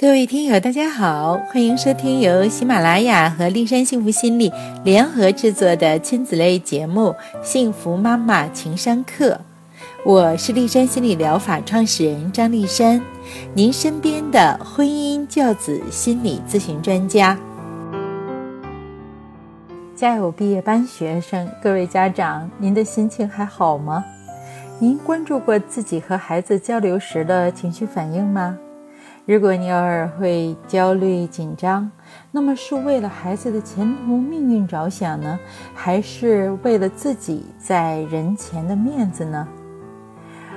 各位听友，大家好，欢迎收听由喜马拉雅和丽山幸福心理联合制作的亲子类节目《幸福妈妈情商课》。我是丽山心理疗法创始人张丽山，您身边的婚姻教子心理咨询专家。家有毕业班学生，各位家长，您的心情还好吗？您关注过自己和孩子交流时的情绪反应吗？如果你偶尔会焦虑紧张，那么是为了孩子的前途命运着想呢，还是为了自己在人前的面子呢？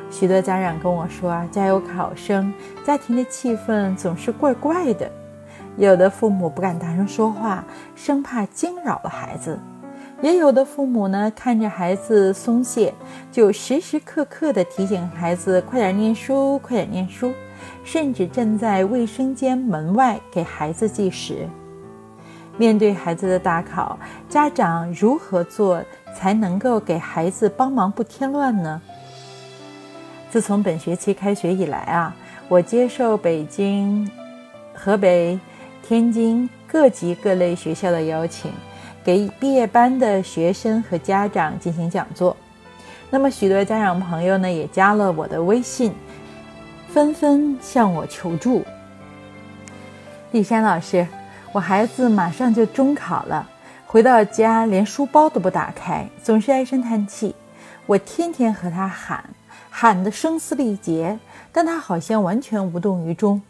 许多家长跟我说啊，家有考生，家庭的气氛总是怪怪的，有的父母不敢大声说话，生怕惊扰了孩子；也有的父母呢，看着孩子松懈，就时时刻刻的提醒孩子快点念书，快点念书。甚至站在卫生间门外给孩子计时。面对孩子的大考，家长如何做才能够给孩子帮忙不添乱呢？自从本学期开学以来啊，我接受北京、河北、天津各级各类学校的邀请，给毕业班的学生和家长进行讲座。那么许多家长朋友呢，也加了我的微信。纷纷向我求助。丽珊老师，我孩子马上就中考了，回到家连书包都不打开，总是唉声叹气。我天天和他喊，喊得声嘶力竭，但他好像完全无动于衷。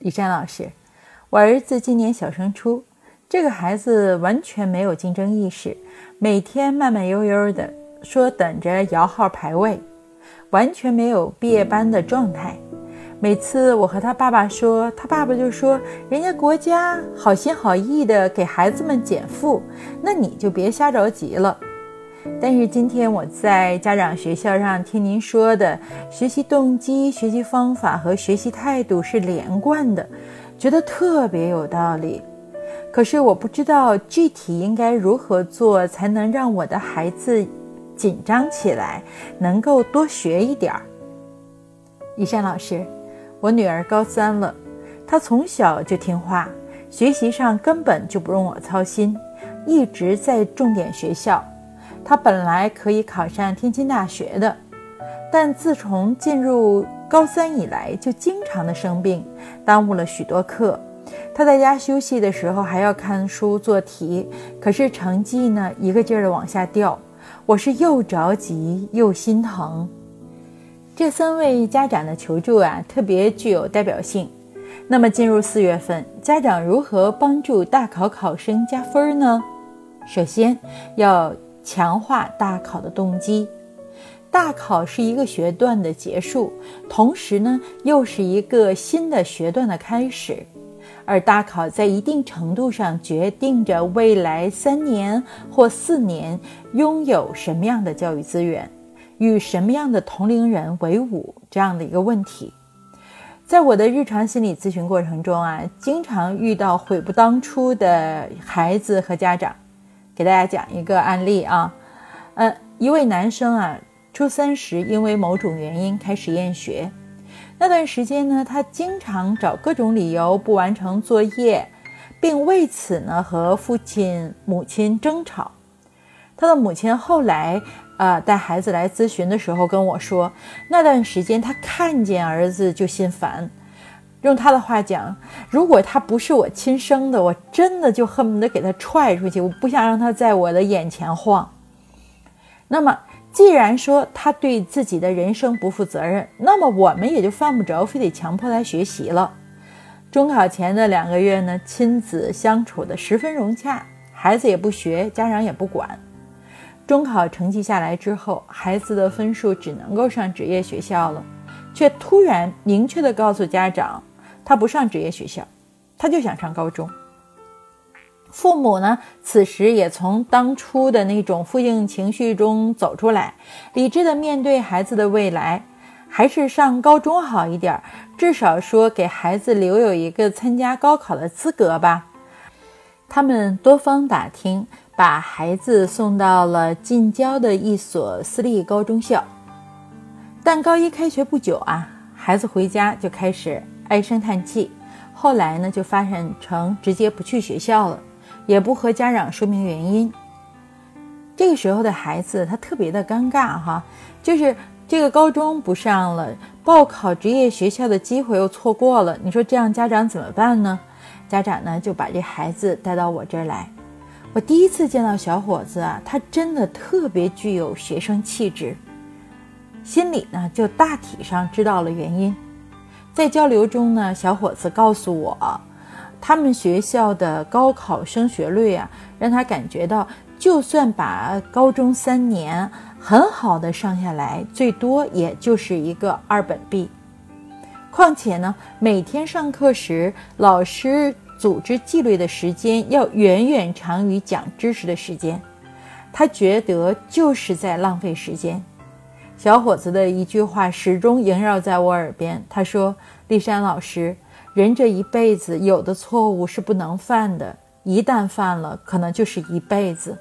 丽珊老师，我儿子今年小升初，这个孩子完全没有竞争意识，每天慢慢悠悠的说等着摇号排位。完全没有毕业班的状态。每次我和他爸爸说，他爸爸就说：“人家国家好心好意的给孩子们减负，那你就别瞎着急了。”但是今天我在家长学校上听您说的，学习动机、学习方法和学习态度是连贯的，觉得特别有道理。可是我不知道具体应该如何做，才能让我的孩子。紧张起来，能够多学一点儿。李山老师，我女儿高三了，她从小就听话，学习上根本就不用我操心，一直在重点学校。她本来可以考上天津大学的，但自从进入高三以来，就经常的生病，耽误了许多课。她在家休息的时候还要看书做题，可是成绩呢，一个劲儿的往下掉。我是又着急又心疼，这三位家长的求助啊，特别具有代表性。那么进入四月份，家长如何帮助大考考生加分呢？首先要强化大考的动机。大考是一个学段的结束，同时呢，又是一个新的学段的开始。而大考在一定程度上决定着未来三年或四年拥有什么样的教育资源，与什么样的同龄人为伍这样的一个问题。在我的日常心理咨询过程中啊，经常遇到悔不当初的孩子和家长。给大家讲一个案例啊，呃，一位男生啊，初三时因为某种原因开始厌学。那段时间呢，他经常找各种理由不完成作业，并为此呢和父亲、母亲争吵。他的母亲后来，呃，带孩子来咨询的时候跟我说，那段时间他看见儿子就心烦。用他的话讲，如果他不是我亲生的，我真的就恨不得给他踹出去，我不想让他在我的眼前晃。那么。既然说他对自己的人生不负责任，那么我们也就犯不着非得强迫他学习了。中考前的两个月呢，亲子相处的十分融洽，孩子也不学，家长也不管。中考成绩下来之后，孩子的分数只能够上职业学校了，却突然明确的告诉家长，他不上职业学校，他就想上高中。父母呢，此时也从当初的那种负性情绪中走出来，理智的面对孩子的未来，还是上高中好一点，至少说给孩子留有一个参加高考的资格吧。他们多方打听，把孩子送到了近郊的一所私立高中校。但高一开学不久啊，孩子回家就开始唉声叹气，后来呢，就发展成直接不去学校了，也不和家长说明原因。这个时候的孩子他特别的尴尬哈，就是这个高中不上了，报考职业学校的机会又错过了。你说这样家长怎么办呢？家长呢就把这孩子带到我这儿来。我第一次见到小伙子啊，他真的特别具有学生气质，心里呢就大体上知道了原因。在交流中呢，小伙子告诉我，他们学校的高考升学率啊，让他感觉到，就算把高中三年很好的上下来，最多也就是一个二本毕。况且呢，每天上课时，老师组织纪律的时间要远远长于讲知识的时间，他觉得就是在浪费时间。小伙子的一句话始终萦绕在我耳边。他说：“丽珊老师，人这一辈子有的错误是不能犯的，一旦犯了，可能就是一辈子。”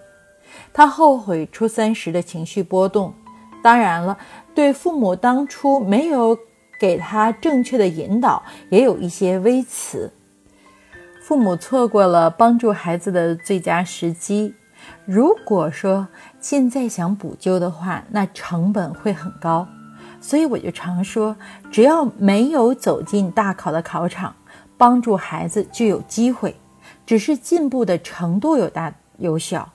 他后悔初三时的情绪波动，当然了，对父母当初没有给他正确的引导，也有一些微词。父母错过了帮助孩子的最佳时机。如果说现在想补救的话，那成本会很高，所以我就常说，只要没有走进大考的考场，帮助孩子就有机会，只是进步的程度有大有小。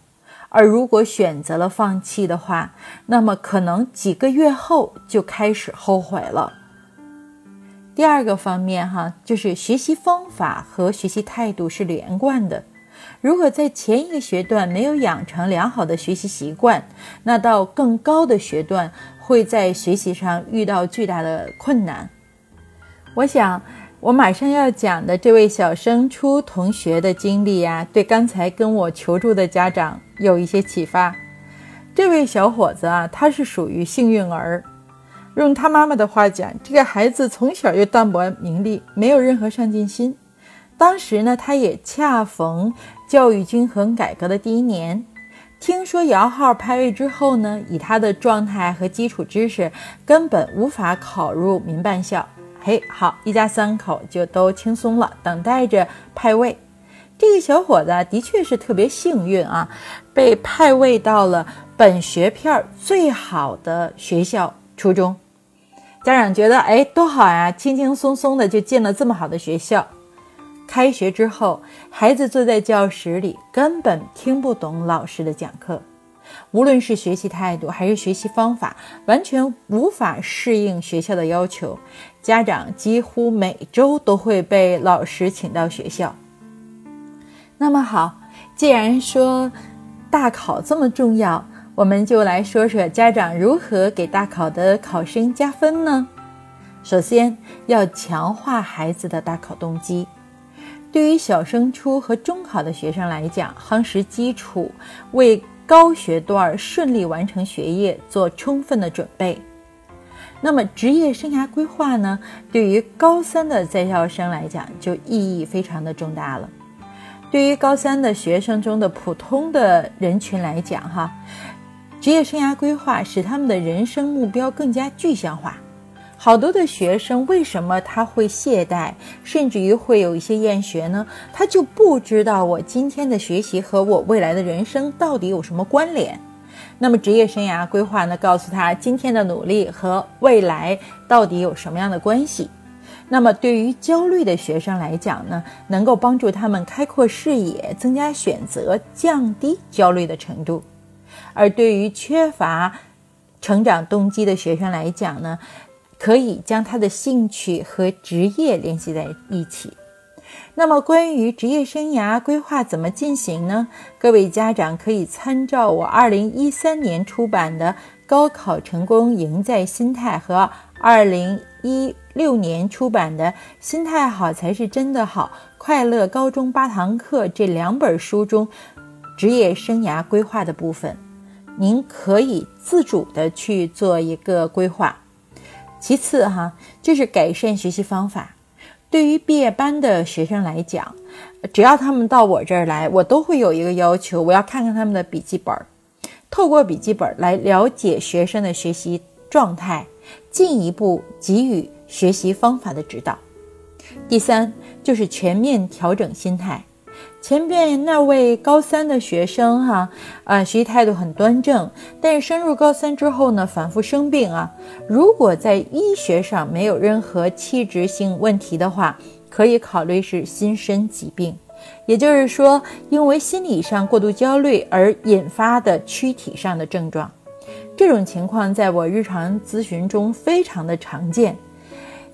而如果选择了放弃的话，那么可能几个月后就开始后悔了。第二个方面哈，就是学习方法和学习态度是连贯的。如果在前一个学段没有养成良好的学习习惯，那到更高的学段会在学习上遇到巨大的困难。我想，我马上要讲的这位小升初同学的经历呀，对刚才跟我求助的家长有一些启发。这位小伙子啊，他是属于幸运儿。用他妈妈的话讲，这个孩子从小就淡泊名利，没有任何上进心。当时呢，他也恰逢教育均衡改革的第一年，听说摇号派位之后呢，以他的状态和基础知识，根本无法考入民办校。嘿，好，一家三口就都轻松了，等待着派位。这个小伙子的确是特别幸运啊，被派位到了本学片最好的学校初中。家长觉得，哎，多好呀，轻轻松松的就进了这么好的学校。开学之后，孩子坐在教室里，根本听不懂老师的讲课，无论是学习态度还是学习方法，完全无法适应学校的要求。家长几乎每周都会被老师请到学校。那么好，既然说大考这么重要，我们就来说说家长如何给大考的考生加分呢？首先要强化孩子的大考动机。对于小升初和中考的学生来讲，夯实基础，为高学段顺利完成学业做充分的准备。那么，职业生涯规划呢？对于高三的在校生来讲，就意义非常的重大了。对于高三的学生中的普通的人群来讲，哈，职业生涯规划使他们的人生目标更加具象化。好多的学生为什么他会懈怠，甚至于会有一些厌学呢？他就不知道我今天的学习和我未来的人生到底有什么关联。那么职业生涯规划呢，告诉他今天的努力和未来到底有什么样的关系。那么对于焦虑的学生来讲呢，能够帮助他们开阔视野、增加选择、降低焦虑的程度。而对于缺乏成长动机的学生来讲呢？可以将他的兴趣和职业联系在一起。那么，关于职业生涯规划怎么进行呢？各位家长可以参照我二零一三年出版的《高考成功赢在心态》和二零一六年出版的《心态好才是真的好：快乐高中八堂课》这两本书中，职业生涯规划的部分，您可以自主的去做一个规划。其次，哈，就是改善学习方法。对于毕业班的学生来讲，只要他们到我这儿来，我都会有一个要求，我要看看他们的笔记本，透过笔记本来了解学生的学习状态，进一步给予学习方法的指导。第三就是全面调整心态。前边那位高三的学生哈，啊，学习态度很端正，但是升入高三之后呢，反复生病啊。如果在医学上没有任何器质性问题的话，可以考虑是心身疾病，也就是说，因为心理上过度焦虑而引发的躯体上的症状。这种情况在我日常咨询中非常的常见。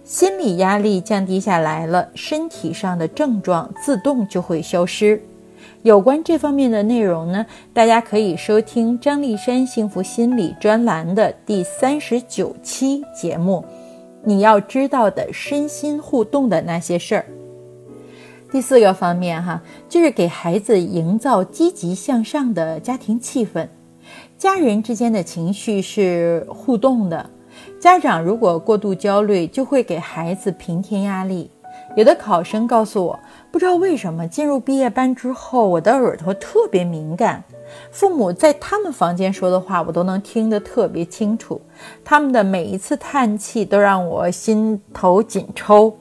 心理压力降低下来了，身体上的症状自动就会消失。有关这方面的内容呢，大家可以收听张丽山幸福心理专栏的第三十九期节目。你要知道的身心互动的那些事儿。第四个方面哈，就是给孩子营造积极向上的家庭气氛。家人之间的情绪是互动的。家长如果过度焦虑，就会给孩子平添压力。有的考生告诉我，不知道为什么进入毕业班之后，我的耳朵特别敏感，父母在他们房间说的话，我都能听得特别清楚。他们的每一次叹气都让我心头紧抽。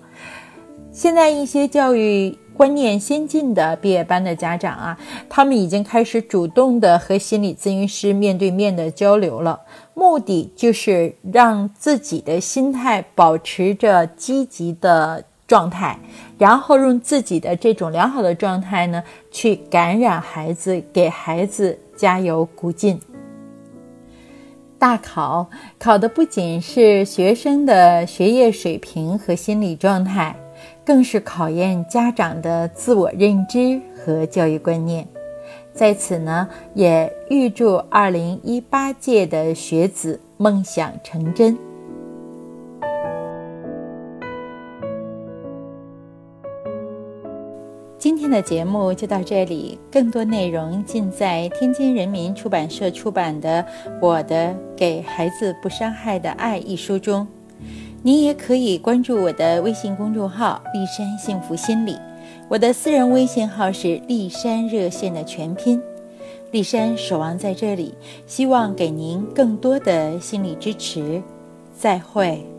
现在一些教育。观念先进的毕业班的家长啊，他们已经开始主动的和心理咨询师面对面的交流了，目的就是让自己的心态保持着积极的状态，然后用自己的这种良好的状态呢，去感染孩子，给孩子加油鼓劲。大考考的不仅是学生的学业水平和心理状态。更是考验家长的自我认知和教育观念。在此呢，也预祝二零一八届的学子梦想成真。今天的节目就到这里，更多内容尽在天津人民出版社出版的《我的给孩子不伤害的爱》一书中。您也可以关注我的微信公众号“丽山幸福心理”，我的私人微信号是“丽山热线”的全拼。丽山守望在这里，希望给您更多的心理支持。再会。